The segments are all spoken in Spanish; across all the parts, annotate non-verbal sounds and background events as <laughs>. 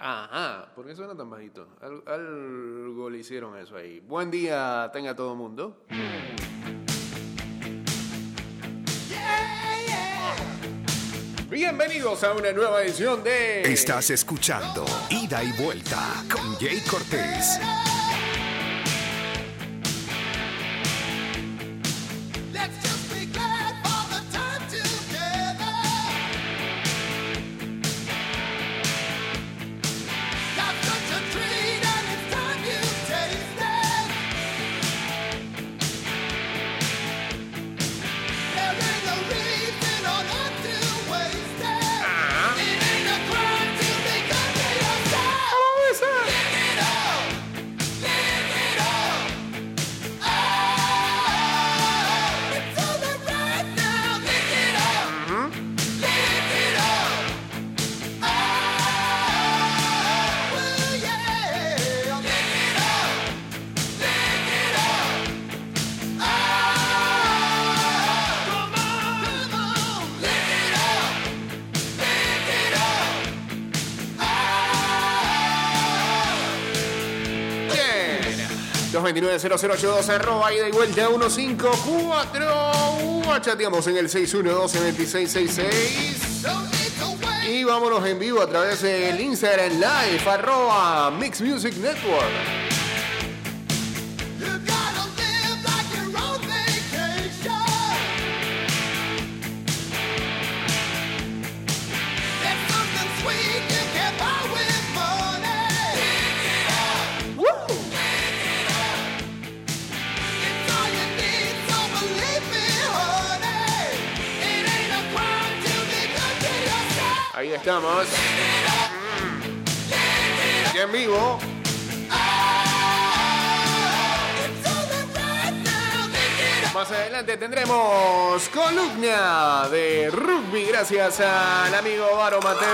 Ajá, ¿por qué suena tan bajito? Al- algo le hicieron eso ahí. Buen día, tenga todo el mundo. Bienvenidos a una nueva edición de... Estás escuchando Ida y Vuelta con Jay Cortés. 229-0082 arroba y vuelta 154. Chateamos en el 612-2666. Don't need to wait. Y vámonos en vivo a través del Instagram Live, arroba Mix Music Network. Tendremos columna de rugby gracias al amigo Varo Mateu.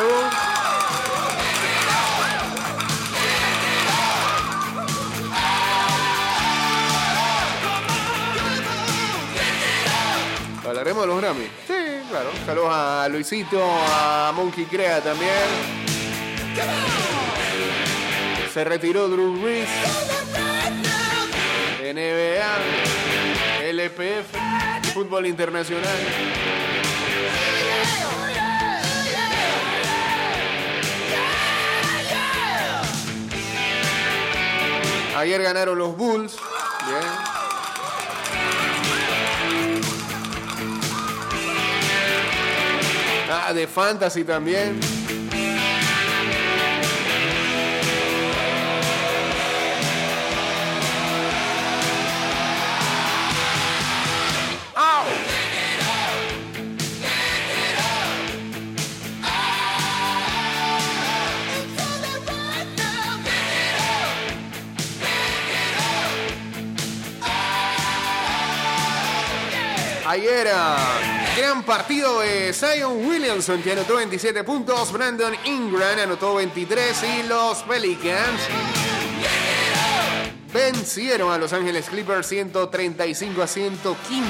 Hablaremos de los Grammy. Sí, claro. Saludos a Luisito, a Monkey Crea también. Se retiró Drew Brees. NBA, LPF, fútbol internacional. Ayer ganaron los Bulls. Ah, de Fantasy también. Ayer, ah, gran partido de Zion Williamson que anotó 27 puntos, Brandon Ingram anotó 23 y los Pelicans vencieron a Los Ángeles Clippers 135 a 115.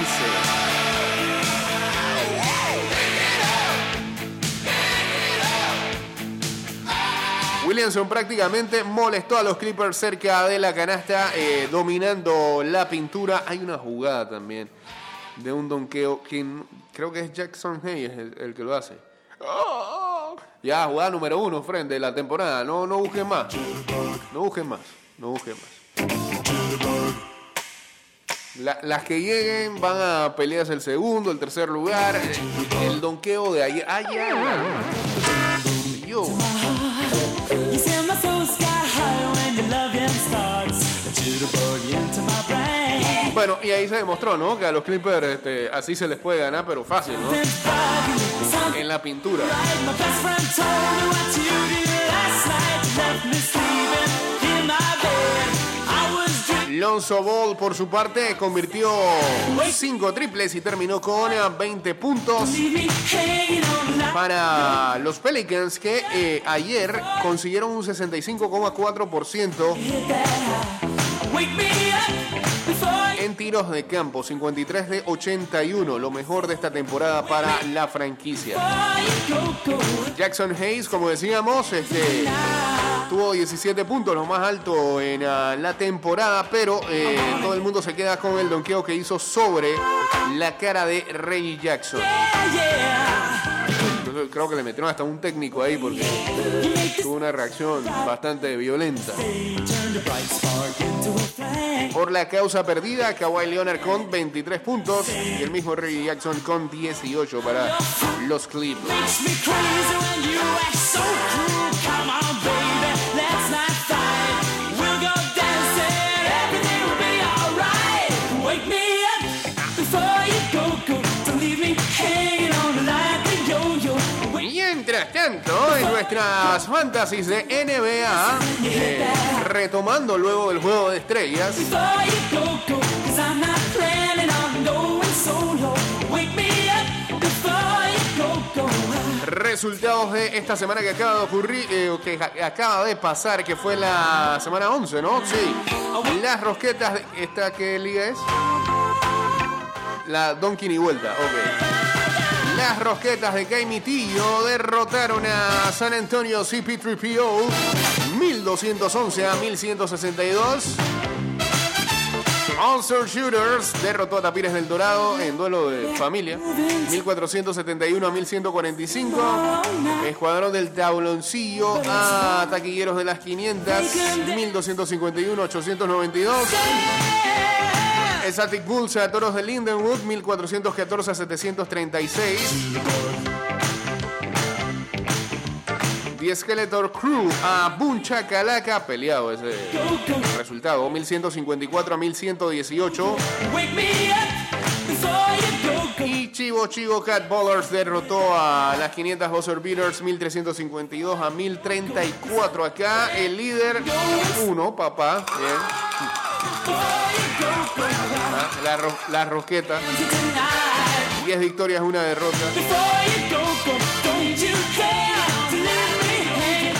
Williamson prácticamente molestó a los Clippers cerca de la canasta, eh, dominando la pintura. Hay una jugada también de un donqueo que n- creo que es Jackson Hayes el, el que lo hace. Ya, jugada número uno, frente de la temporada. No, no busquen más. No busquen más. No busquen más. La- las que lleguen van a pelearse el segundo, el tercer lugar. eh, El donqueo de ayer. ¡Ay, ay! Yo. Bueno, y ahí se demostró, ¿no? Que a los Clippers este, así se les puede ganar, pero fácil, ¿no? En la pintura. Lonzo Ball, por su parte, convirtió 5 triples y terminó con eh, 20 puntos Leave me hanging on the line. para los Pelicans, que eh, ayer consiguieron un 65,4% tiros de campo, 53 de 81, lo mejor de esta temporada para la franquicia. Jackson Hayes, como decíamos, este. Tuvo 17 puntos, lo más alto en ah, la temporada, pero eh, todo el mundo se queda con el donqueo que hizo sobre la cara de Reggie Jackson. Creo que le metieron hasta un técnico ahí porque tuvo una reacción bastante violenta. Por la causa perdida, Kawhi Leonard con 23 puntos y el mismo Reggie Jackson con 18 para los Clippers. En nuestras fantasies de NBA, eh, retomando luego del juego de estrellas, resultados de esta semana que acaba de ocurrir, eh, que acaba de pasar, que fue la semana 11, ¿no? Sí. Las rosquetas, ¿esta qué liga es? La Donkey y vuelta, ok. Las rosquetas de Caimitillo derrotaron a San Antonio CP3PO 1211 a 1162. Monster Shooters derrotó a Tapires del Dorado en duelo de familia 1471 a 1145. Escuadrón del Tabloncillo a Taquilleros de las 500 1251 a 892. Static Bulls a Toros de Lindenwood 1414 a 736. The Skeletor Crew a Buncha Calaca, peleado ese resultado, 1154 a 1118. Wake me up before you go, go. Y Chivo Chivo Cat Ballers derrotó a las 500 Buzzer Beaters 1352 a 1034 acá. El líder, uno, papá. Bien. La, la rosqueta. Tonight, 10 victorias, una derrota.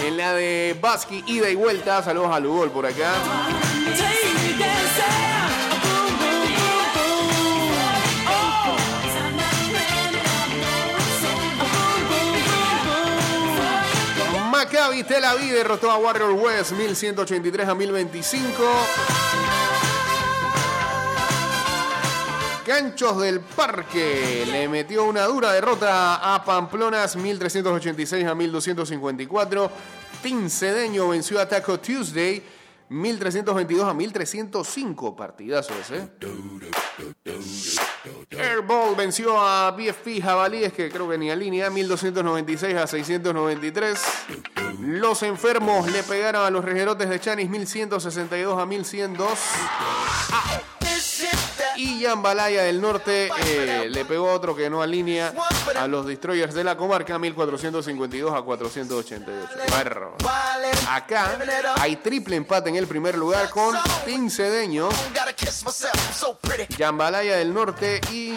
En la de Basqui, ida y vuelta. Saludos a Lugol por acá. Maccabi Tel Aviv derrotó a Warrior West 1183 a 1025. Ganchos del Parque le metió una dura derrota a Pamplonas 1386 a 1254. Tincedeño venció a Taco Tuesday 1322 a 1305. Partidazos, ¿eh? Airball venció a BFP Jabalíes, que creo que ni a línea, 1296 a 693. Los enfermos le pegaron a los rejerotes de Chanis 1162 a 1102. Y Yambalaya del Norte eh, le pegó otro que no alinea a los Destroyers de la comarca 1452 a 488. Bárbaro. Acá hay triple empate en el primer lugar con pretty. Yambalaya del Norte y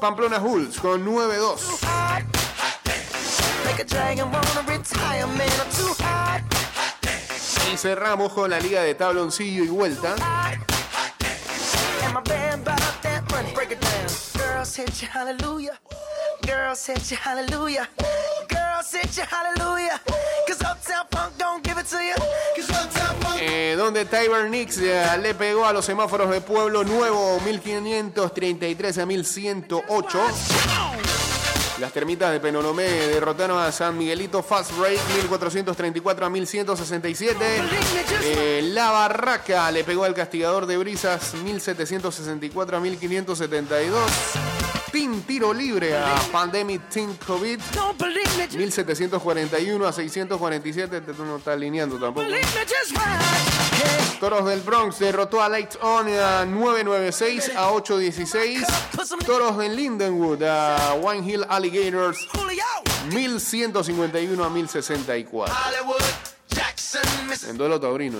Pamplona Hulls con 9-2. Make a dragon wanna retire, man. I'm too hot. Y cerramos con la liga de tabloncillo y vuelta. Break it down. Girls hit you hallelujah. Girls hit you hallelujah. Girls hit you hallelujah. Cause Uptown Funk don't give it to you. Cause Uptown Funk. eh, donde Tyber Nix eh, le pegó a los semáforos de Pueblo Nuevo 1533 a 1108. Las termitas de Penonomé derrotaron a San Miguelito Fast Break 1434 a 1167. Eh, la Barraca le pegó al Castigador de Brisas 1764 a 1572. Team Tiro Libre a Pandemic Team COVID Don't believe me, just 1741 a 647. Este no está alineando tampoco. Toros del Bronx derrotó a Lights On a 996 a 816. Toros de Lindenwood a One Hill Alligators Julio. 1151 a 1064. En duelo taurino.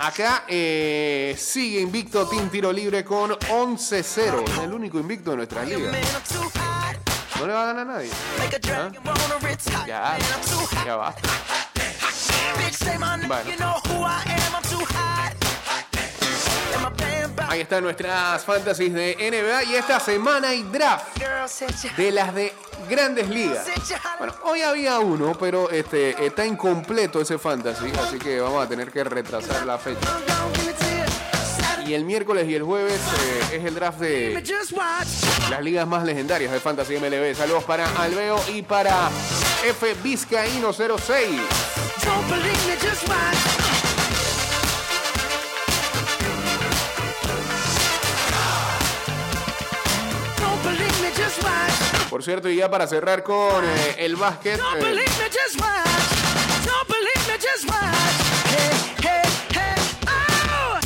Acá eh, sigue invicto Team Tiro Libre con 11-0. Es el único invicto de nuestra liga. No le va a ganar a nadie. Make a dragon wanna retire. Ya, ya va. Bueno. Ahí están nuestras fantasies de NBA y esta semana hay draft de las de Grandes Ligas. Bueno, hoy había uno, pero este está incompleto ese fantasy, así que vamos a tener que retrasar la fecha. Y el miércoles y el jueves eh, es el draft de las ligas más legendarias de Fantasy MLB. Saludos para Alveo y para F Vizcaíno 06. Por cierto, y ya para cerrar con eh, el básquet, eh, oh!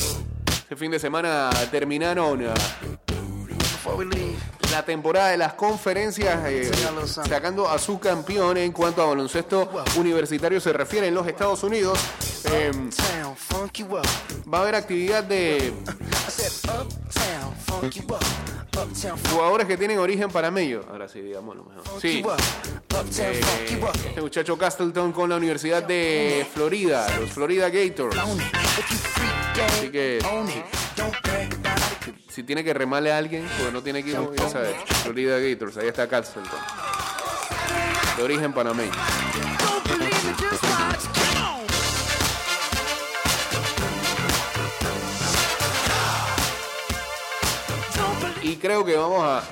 este fin de semana terminaron eh, la temporada de las conferencias eh, sacando a su campeón en cuanto a baloncesto universitario se refiere en los Estados Unidos. Eh, up. va a haber actividad de <laughs> Jugadores que tienen origen panameño. Ahora sí, digamos lo mejor. Sí. Eh, este muchacho Castleton con la Universidad de Florida, los Florida Gators. Así que si tiene que remarle a alguien, porque no tiene equipo, ya sabes. Florida Gators, ahí está Castleton. De origen panameño. Creo que vamos a,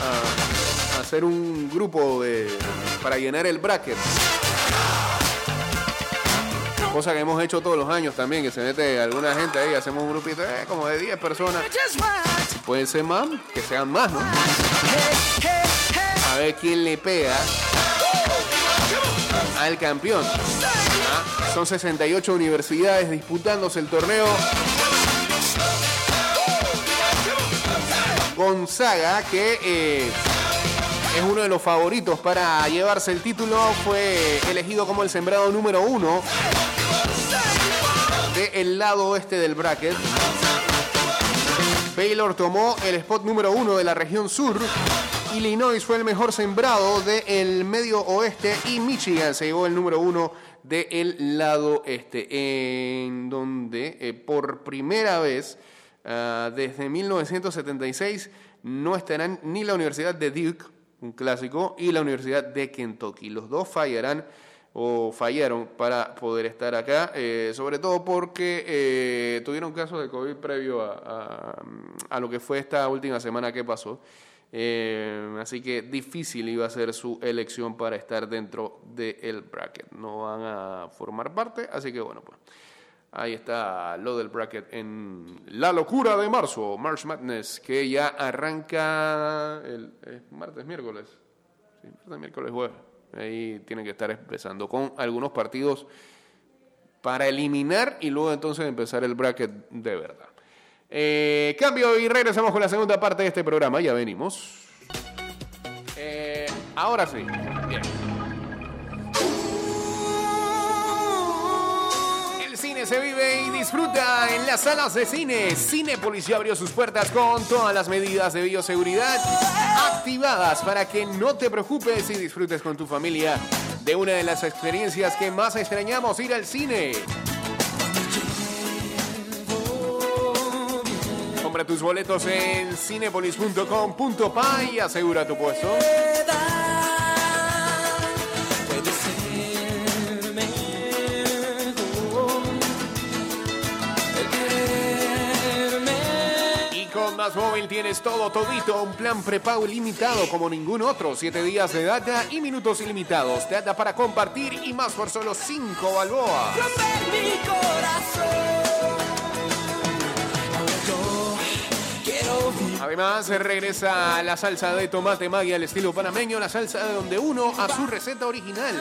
hacer un grupo de, para llenar el bracket. Cosa que hemos hecho todos los años también, que se mete alguna gente ahí, hacemos un grupito eh, como de 10 personas. Pueden ser más, que sean más, ¿no? A ver quién le pega al campeón. Ah, Son 68 universidades disputándose el torneo. Gonzaga, que eh, es uno de los favoritos para llevarse el título, fue elegido como el sembrado número uno del lado oeste del bracket. Baylor tomó el spot número uno de la región sur. Illinois fue el mejor sembrado del medio oeste y Michigan se llevó el número uno del lado este, en donde eh, por primera vez ah, desde 1976 no estarán ni la Universidad de Duke, un clásico, y la Universidad de Kentucky. Los dos fallarán o fallaron para poder estar acá, eh, sobre todo porque eh, tuvieron casos de COVID previo a, a- a lo que fue esta última semana que pasó. Eh, así que difícil iba a ser su elección para estar dentro del bracket. No van a formar parte, así que bueno, pues ahí está lo del bracket en la locura de marzo, March Madness, que ya arranca el es martes, miércoles. Miércoles, jueves. Ahí tienen que estar empezando con algunos partidos para eliminar y luego entonces empezar el bracket de verdad. Eh, cambio y regresamos con la segunda parte de este programa. Ya venimos. Eh, ahora sí. Bien. Se vive y disfruta en las salas de cine. Cinépolis ya abrió sus puertas con todas las medidas de bioseguridad activadas para que no te preocupes y disfrutes con tu familia de una de las experiencias que más extrañamos, ir al cine. Compra tus boletos en cinepolis.com.pa y asegura tu puesto. Con Más Móvil tienes todo, todito, un plan prepago ilimitado como ningún otro. Siete días de data y minutos ilimitados. Data para compartir y más por solo 5 balboas. mi corazón. Además, regresa la salsa de tomate magia al estilo panameño, la salsa de donde uno a su receta original.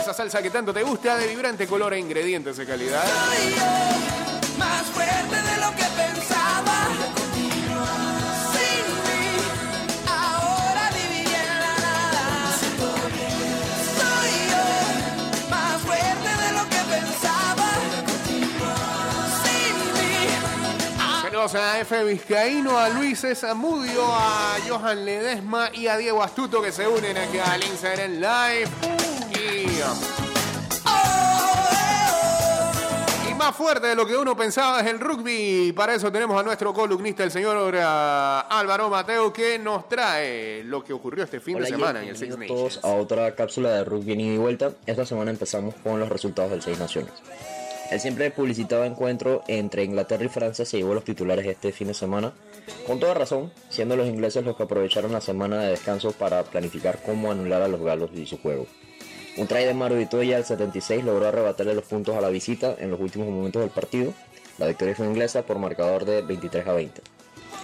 Esa salsa que tanto te gusta, de vibrante color e ingredientes de calidad. Soy yo, más fuerte de lo que Saludos a F. Vizcaíno, a Luis Zamudio, a Johan Ledesma y a Diego Astuto que se unen aquí al Instagram Live. Y, y más fuerte de lo que uno pensaba es el rugby. Para eso tenemos a nuestro columnista, el señor ah, Álvaro Mateo, que nos trae lo que ocurrió este fin Hola, de semana en el Six Nations. todos a otra cápsula de rugby en ida y vuelta. Esta semana empezamos con los resultados del Seis Naciones. El siempre publicitado encuentro entre Inglaterra y Francia se llevó los titulares este fin de semana, con toda razón, siendo los ingleses los que aprovecharon la semana de descanso para planificar cómo anular a los galos y su juego. Un try de Mario Vitoya al 76 logró arrebatarle los puntos a la visita en los últimos momentos del partido. La victoria fue inglesa por marcador de 23 a 20.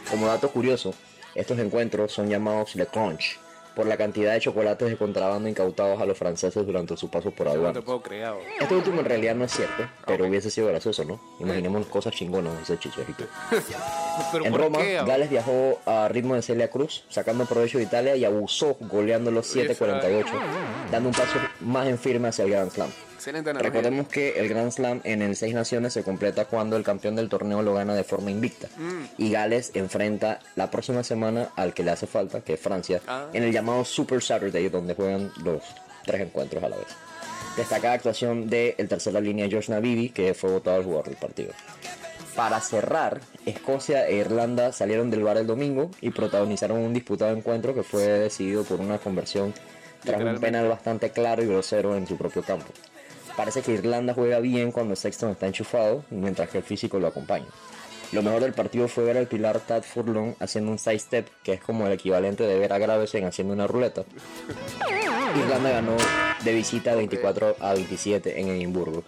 Como dato curioso, estos encuentros son llamados Le Crunch por la cantidad de chocolates de contrabando incautados a los franceses durante su paso por aduanas. Este último en realidad no es cierto, pero hubiese sido gracioso, ¿no? Imaginemos cosas chingonas, dice Chicharito. <laughs> En ¿por Roma, qué? Gales viajó a ritmo de Celia Cruz, sacando provecho de Italia y abusó goleándolo 7-48, dando un paso más en firme hacia el Grand Slam. Excelente analogía. Recordemos que el Grand Slam en el Seis Naciones se completa cuando el campeón del torneo lo gana de forma invicta. Mm. Y Gales enfrenta la próxima semana al que le hace falta, que es Francia, Ah. en el llamado Super Saturday, donde juegan los tres encuentros a la vez. Destacada actuación del el tercera línea Josh Navidi, que fue votado el jugador del partido. Para cerrar, Escocia e Irlanda salieron del bar el domingo y protagonizaron un disputado encuentro que fue decidido por una conversión tras un penal bastante claro y grosero en su propio campo. Parece que Irlanda juega bien cuando Sexton está enchufado, mientras que el físico lo acompaña. Lo mejor del partido fue ver al pilar Tad Furlong haciendo un side step, que es como el equivalente de ver a Gravesen haciendo una ruleta. Irlanda ganó de visita 24 a 27 en Edimburgo.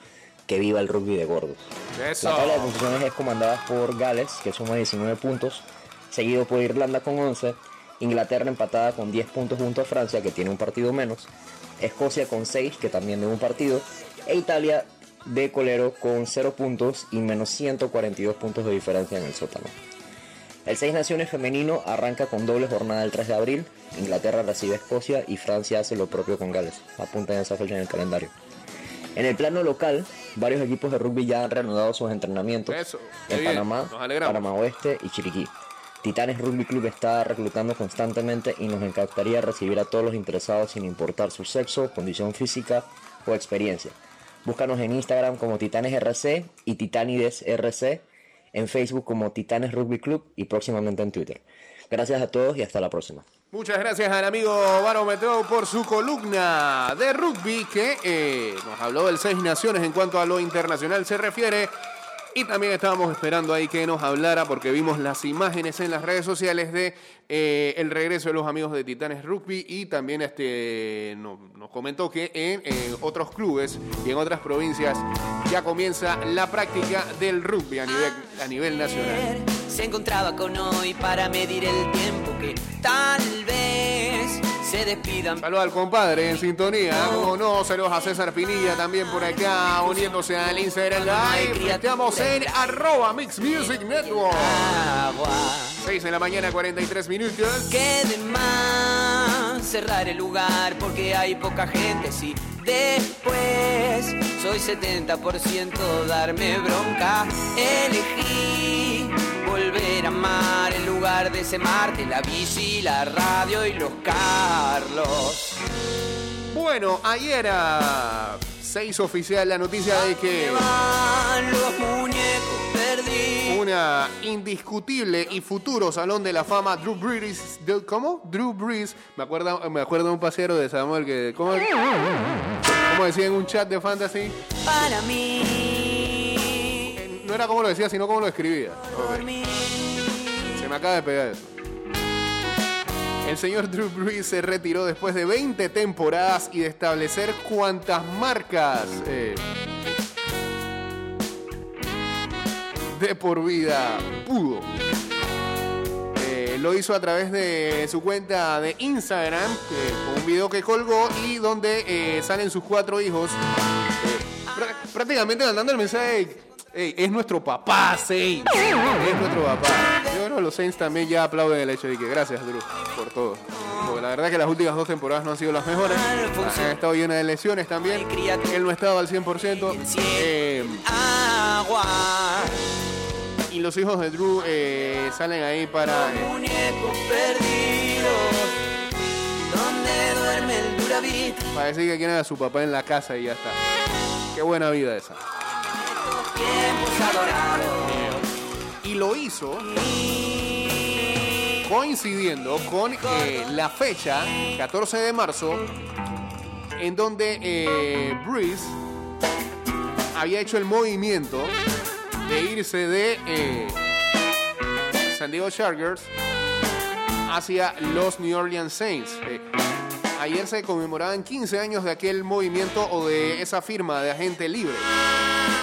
Que viva el rugby de gordos. Eso. La tabla de posiciones es comandada por Gales, que suma 19 puntos, seguido por Irlanda con 11, Inglaterra empatada con 10 puntos junto a Francia, que tiene un partido menos, Escocia con 6, que también tiene un partido, e Italia de colero con 0 puntos y menos 142 puntos de diferencia en el sótano. El Seis Naciones femenino arranca con doble jornada el 3 de abril, Inglaterra recibe a Escocia y Francia hace lo propio con Gales. Apunten esa fecha en el calendario. En el plano local, varios equipos de rugby ya han reanudado sus entrenamientos Eso, en bien, Panamá. Panamá Oeste y Chiriquí. Titanes Rugby Club está reclutando constantemente y nos encantaría recibir a todos los interesados sin importar su sexo, condición física o experiencia. Búscanos en Instagram como Titanes RC y Titanides RC, en Facebook como Titanes Rugby Club y próximamente en Twitter. Gracias a todos y hasta la próxima. Muchas gracias al amigo Barometro por su columna de rugby que eh, nos habló del Seis Naciones en cuanto a lo internacional se refiere. Y también estábamos esperando ahí que nos hablara porque vimos las imágenes en las redes sociales de eh, el regreso de los amigos de Titanes Rugby y también este no- nos comentó que en, otros clubes y en otras provincias ya comienza la práctica del rugby a nivel, a nivel nacional. se encontraba con hoy para medir el tiempo que tal vez se despidan. Saludos al compadre en sintonía, como no, saludos a César Pinilla también por acá, uniéndose al Instagram Live. Estamos en arroba Mix Music Network. Agua. 6 de la mañana, 43 minutos. Que de más cerrar el lugar porque hay poca gente. Si después soy 70% darme bronca, elegí a amar en lugar de ese Marte, la bici, la radio y los Carlos. Bueno, ayer ah, se hizo oficial la noticia de que una indiscutible y futuro salón de la fama Drew Brees, ¿cómo? Drew Brees, me acuerdo, me acuerdo de un pasero de Samuel que, ¿cómo, cómo decía en un chat de fantasy? Para mí, Eh, No era como lo decía, sino como lo escribía. por mí. Se me acaba de pegar eso. El señor Drew Brees se retiró después de 20 temporadas y de establecer cuantas marcas eh, de por vida pudo. Eh, lo hizo a través de su cuenta de Instagram, con un video que colgó y donde eh, salen sus cuatro hijos. eh, prá- prácticamente mandando el mensaje. "Ey, es nuestro papá, Saints. Es nuestro papá. Saints también ya aplauden el hecho de que gracias, Drew, por todo. Porque la verdad que las últimas dos temporadas no han sido las mejores. Han estado llenas de lesiones también. Él no estaba al 100%. Eh, y los hijos de Drew eh, salen ahí para... eh. Para decir que quieren a su papá en la casa y ya está. Qué buena vida esa. Y lo hizo coincidiendo con eh, la fecha, 14 de marzo, en donde eh, Breeze había hecho el movimiento de irse de eh, San Diego Chargers hacia los New Orleans Saints. Ayer se conmemoraban 15 años de aquel movimiento o de esa firma de agente libre.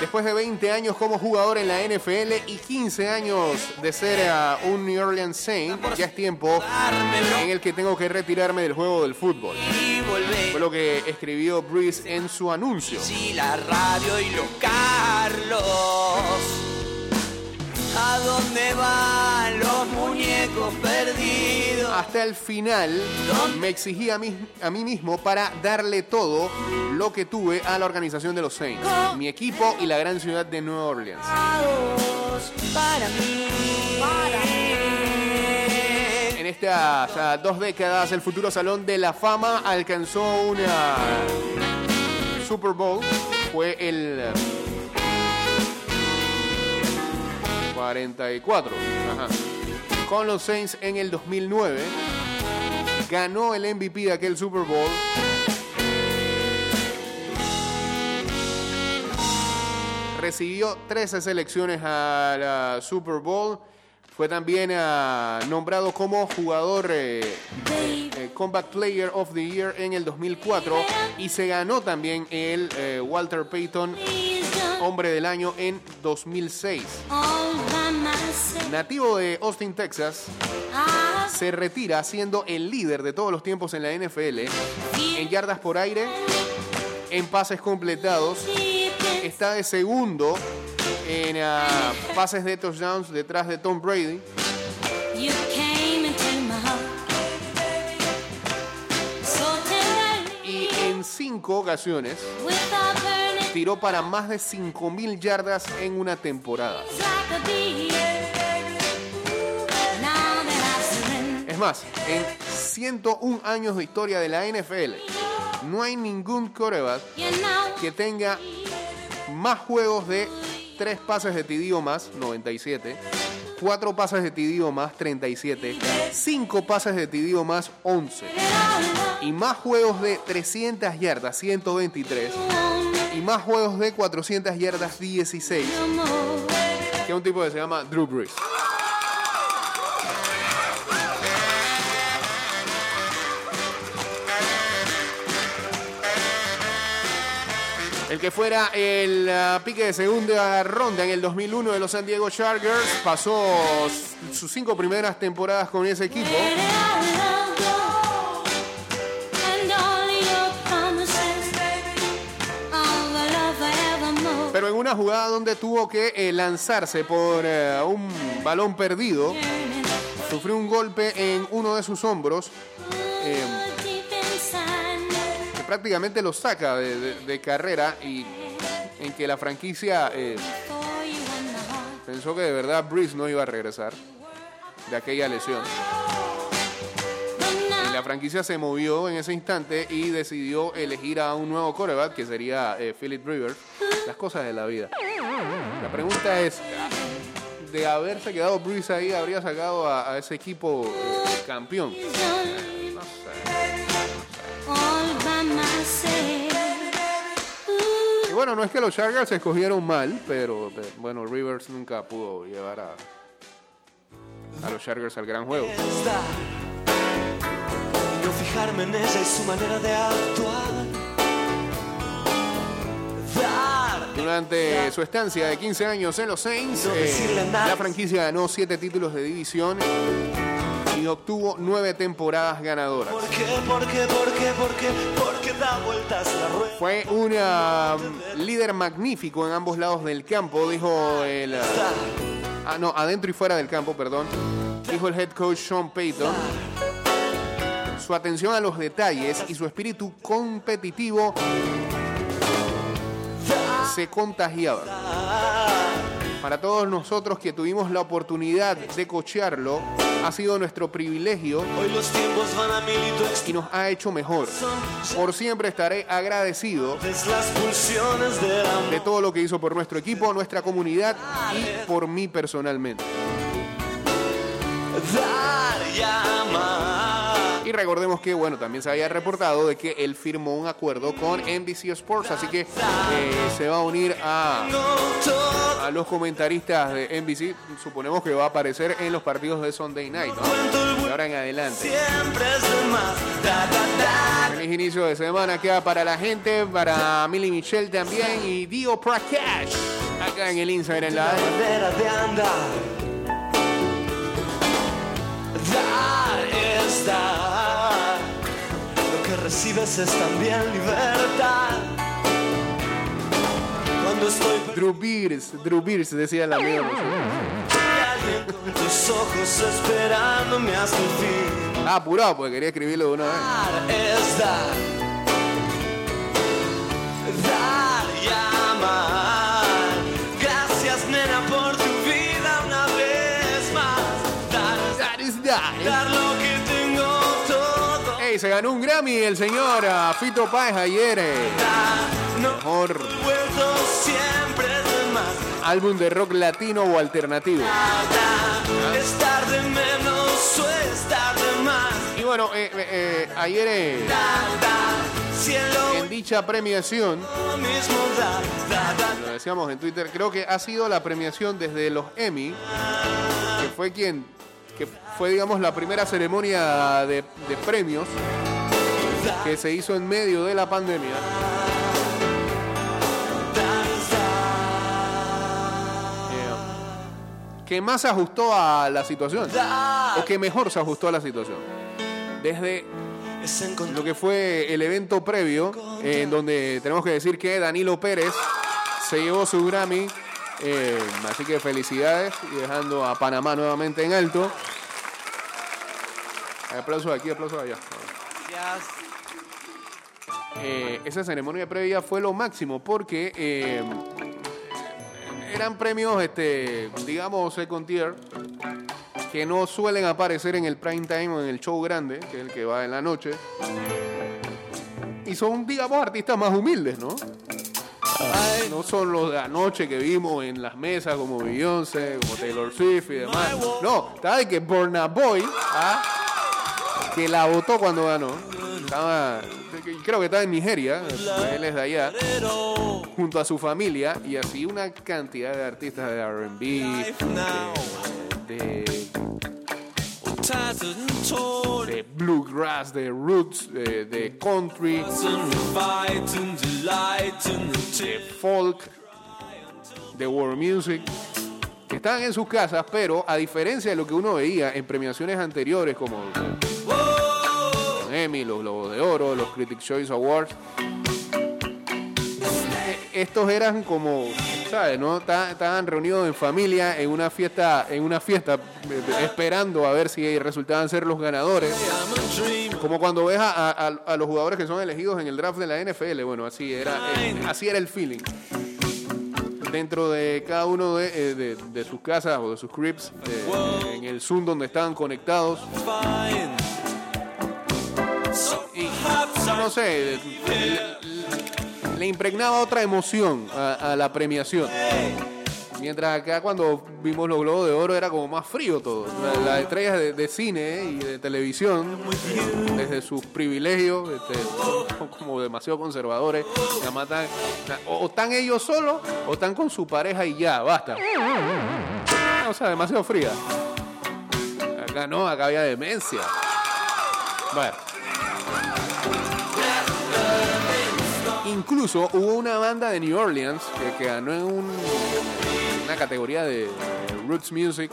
Después de 20 años como jugador en la NFL y 15 años de ser un New Orleans Saint, ya es tiempo en el que tengo que retirarme del juego del fútbol. Fue lo que escribió Breeze en su anuncio. Sí, la radio y los Carlos. ¿A dónde van los muñecos perdidos? Hasta el final me exigí a mí, a mí mismo para darle todo lo que tuve a la organización de los Saints, mi equipo y la gran ciudad de New Orleans. Para mí. En estas dos décadas, el futuro Salón de la Fama alcanzó una Super Bowl. Fue el eh, 44. Ajá. Con los Saints en el 2009. Ganó el MVP de aquel Super Bowl. Recibió 13 selecciones a la Super Bowl. Fue también ah, nombrado como jugador eh, eh, Comeback Player of the Year en el 2004 y se ganó también el eh, Walter Payton Hombre del Año en 2006. Nativo de Austin, Texas, se retira siendo el líder de todos los tiempos en la NFL en yardas por aire, en pases completados, está de segundo en ah, pases de touchdowns detrás de Tom Brady. Y en cinco ocasiones tiró para más de 5.000 yardas en una temporada. Más, en 101 años de historia de la NFL, no hay ningún know que tenga más juegos de 3 pases de TD más, 97, 4 pases de TD más, 37, 5 pases de TD más, 11, y más juegos de 300 yardas, 123, y más juegos de 400 yardas, 16, que un tipo que se llama Drew Brees. El que fuera el ah, pique de segunda ronda en el 2001 de los San Diego Chargers pasó sus cinco primeras temporadas con ese equipo. Pero en una jugada donde tuvo que eh, lanzarse por eh, un balón perdido, sufrió un golpe en uno de sus hombros eh, prácticamente lo saca de, carrera y en que la franquicia eh, pensó que de verdad Breeze no iba a regresar de aquella lesión. La franquicia se movió en ese instante y decidió elegir a un nuevo coreback que sería eh, Philip Rivers. Las cosas de la vida. La pregunta es, de haberse quedado Breeze ahí, ¿habría sacado a, a ese equipo eh, campeón? Y bueno, no es que los Chargers se escogieron mal, pero bueno, Rivers nunca pudo llevar a, a los Chargers al gran juego. es dar y no fijarme en ella y su manera de actuar. Dar Durante su estancia de 15 años en los Saints, eh, la franquicia ganó 7 títulos de división y obtuvo 9 temporadas ganadoras. ¿Por qué? ¿Por qué? ¿Por qué? ¿Por qué? Fue un um, líder magnífico en ambos lados del campo, dijo el... ah, no, adentro y fuera del campo, perdón. Dijo el head coach Sean Payton. Su atención a los detalles y su espíritu competitivo se contagiaban. Para todos nosotros que tuvimos la oportunidad de cochearlo, ha sido nuestro privilegio Hoy los tiempos van a mil y nos ha hecho mejor. Por siempre estaré agradecido de todo lo que hizo por nuestro equipo, nuestra comunidad y por mí personalmente. Y recordemos que, bueno, también se había reportado de que él firmó un acuerdo con NBC Sports, así que eh, se va a unir a, a los comentaristas de NBC. Suponemos que va a aparecer en los partidos de Sunday Night, ¿no? ahora en adelante. Feliz inicio de semana queda para la gente, para Millie Michelle también y Dio Prakash acá en el Instagram Live. Dar es dar. Recibes es también libertad. Cuando estoy Drew Beers, Drew Beers decía la alguien con tus ojos esperándome hasta el fin. Ah, apurado, porque quería escribirlo de una vez. Dar es dar. Dar se ganó un Grammy el señor ah, Fito Páez ayer. eh. Mejor álbum de rock latino o alternativo. Y bueno, eh, eh, eh, ayer en dicha premiación, lo decíamos en Twitter, creo que ha sido la premiación desde los Emmy, que fue quien, que fue digamos la primera ceremonia de, premios que se hizo en medio de la pandemia. eh, que más se ajustó a la situación, o que mejor se ajustó a la situación. Desde lo que fue el evento previo, en donde tenemos que decir que Danilo Pérez se llevó su Grammy. Eh, así que felicidades y dejando a Panamá nuevamente en alto. Aplausos aquí, aplausos allá. Eh, esa ceremonia previa fue lo máximo porque eh, eran premios, este, digamos, second tier, que no suelen aparecer en el prime time o en el show grande, que es el que va en la noche. Y son, digamos, artistas más humildes, ¿no? No son los de anoche que vimos en las mesas como Beyoncé, como Taylor Swift y demás. No, de que Burna Boy, ¿ah? que la votó cuando ganó. Estaba, creo que estaba en Nigeria, él es de allá, junto a su familia y así una cantidad de artistas de RB, de, de, de bluegrass, de roots, de, de country, de folk, de world music, que estaban en sus casas, pero a diferencia de lo que uno veía en premiaciones anteriores como los Emmy, los Globos de Oro, los Critics' Choice Awards, estos eran como, ¿sabes? ¿no? Ta- Estaban reunidos en familia en una fiesta, en una fiesta, eh, esperando a ver si resultaban ser los ganadores. Como cuando ves a, los jugadores que son elegidos en el draft de la NFL, bueno, así era, eh, así era el feeling. Dentro de cada uno de, eh, sus casas o de sus cribs, en el Zoom donde estaban conectados. No sé, le, impregnaba otra emoción a, la premiación. Mientras acá cuando vimos los Globos de Oro era como más frío todo. La- Las estrellas de, cine y de televisión, desde sus privilegios, este, son <laughs> como demasiado conservadores, matan- o, o están ellos solos o están con su pareja y ya, basta. O sea, demasiado fría. Acá no, acá había demencia. Bueno. Incluso hubo una banda de New Orleans que, ganó en un- una categoría de Roots Music.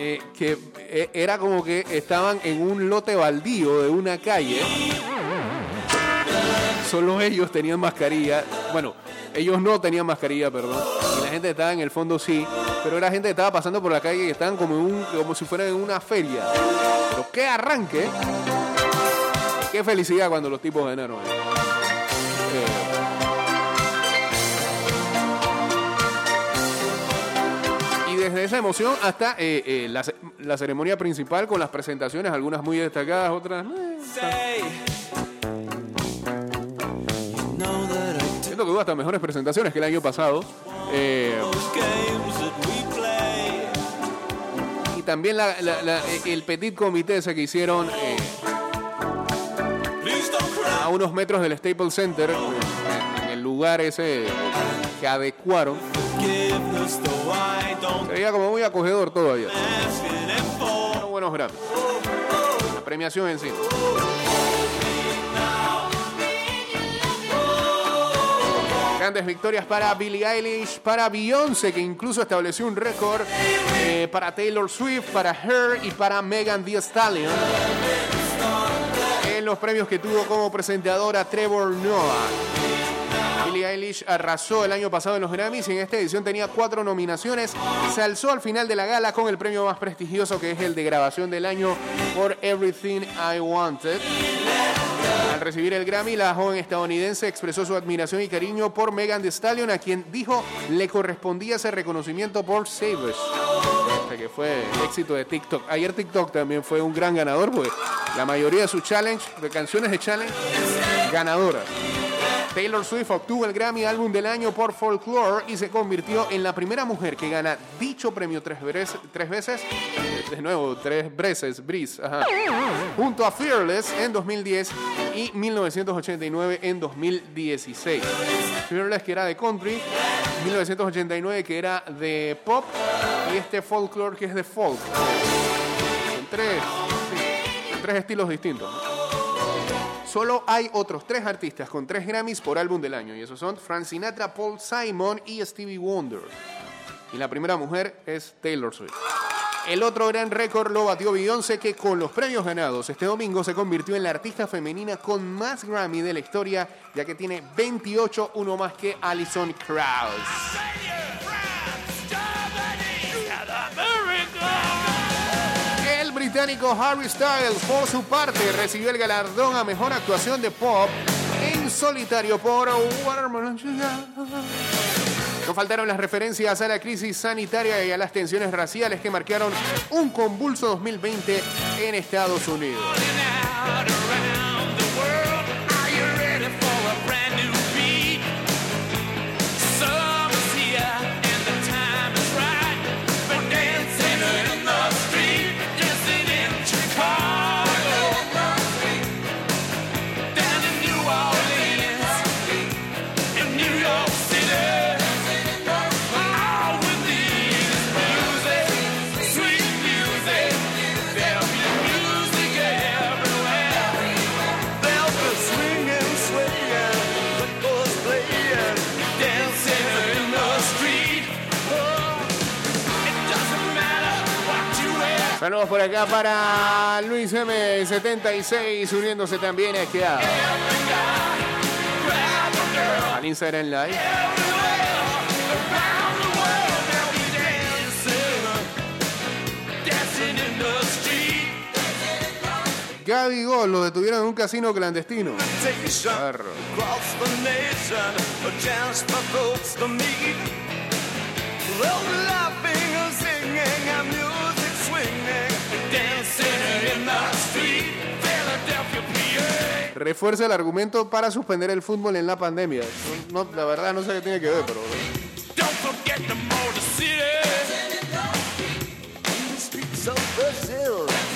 eh, que eh, era como que estaban en un lote baldío de una calle. Solo ellos tenían mascarilla. Bueno, ellos no tenían mascarilla, perdón. Y la gente estaba en el fondo sí. Pero era gente que estaba pasando por la calle y estaban como, un, como si fueran en una feria. Pero qué arranque. Qué felicidad cuando los tipos ganaron. Eh, y desde esa emoción hasta eh, eh, la, ce- la ceremonia principal con las presentaciones, algunas muy destacadas, otras... siento que hubo hasta mejores presentaciones que el año pasado. Y también la- la- la- el petit comité ese que hicieron unos metros del Staples Center, en el lugar ese que adecuaron. Forgiveness, though I don't Se veía como muy acogedor todavía. buenos Grammys. La premiación en sí. Grandes victorias para Billie Eilish, para Beyoncé, que incluso estableció un récord, eh, para Taylor Swift, para Her y para Megan Thee Stallion. Los premios que tuvo como presentadora Trevor Noah. Billie Eilish arrasó el año pasado en los Grammys y en esta edición tenía cuatro nominaciones. Se alzó al final de la gala con el premio más prestigioso que es el de grabación del año por Everything I Wanted. Al recibir el Grammy, la joven estadounidense expresó su admiración y cariño por Megan Thee Stallion, a quien dijo le correspondía ese reconocimiento por. O sea que fue éxito de TikTok. Ayer TikTok también fue un gran ganador, porque la mayoría de sus challenge, de canciones de challenge, ganadoras. Taylor Swift obtuvo el Grammy Álbum del Año por Folklore y se convirtió en la primera mujer que gana dicho premio tres, veces- tres veces, de nuevo, tres veces, Breeze, ajá, junto a Fearless en 2010 y 1989 en 2016. Fearless que era de country, 1989 que era de pop y este Folklore que es de folk. Son tres, tres estilos distintos. Solo hay otros tres artistas con tres Grammys por álbum del año, y esos son Frank Sinatra, Paul Simon y Stevie Wonder. Y la primera mujer es Taylor Swift. El otro gran récord lo batió Beyoncé, que con los premios ganados este domingo se convirtió en la artista femenina con más Grammy de la historia, ya que tiene 28, uno más que Alison Krauss. Británico Harry Styles, por su parte, recibió el galardón a mejor actuación de pop en solitario por Watermelon. No faltaron las referencias a la crisis sanitaria y a las tensiones raciales que marcaron un convulso 2020 en Estados Unidos. Saludos por acá para Luis M76 uniéndose también aquí a, al Instagram Live. Gaby Gol lo detuvieron en un casino clandestino. Perro. Refuerza el argumento para suspender el fútbol en la pandemia. No, no, la verdad no sé qué tiene que ver, pero... Don't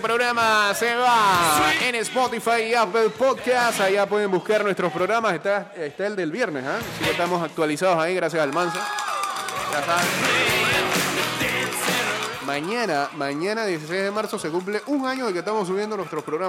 este programa se va en Spotify y Apple Podcast. Allá pueden buscar nuestros programas. Está, está el del viernes, ¿ah? Así que estamos actualizados ahí, gracias al Mansa. Mañana, mañana 16 de marzo se cumple un año de que estamos subiendo nuestros programas.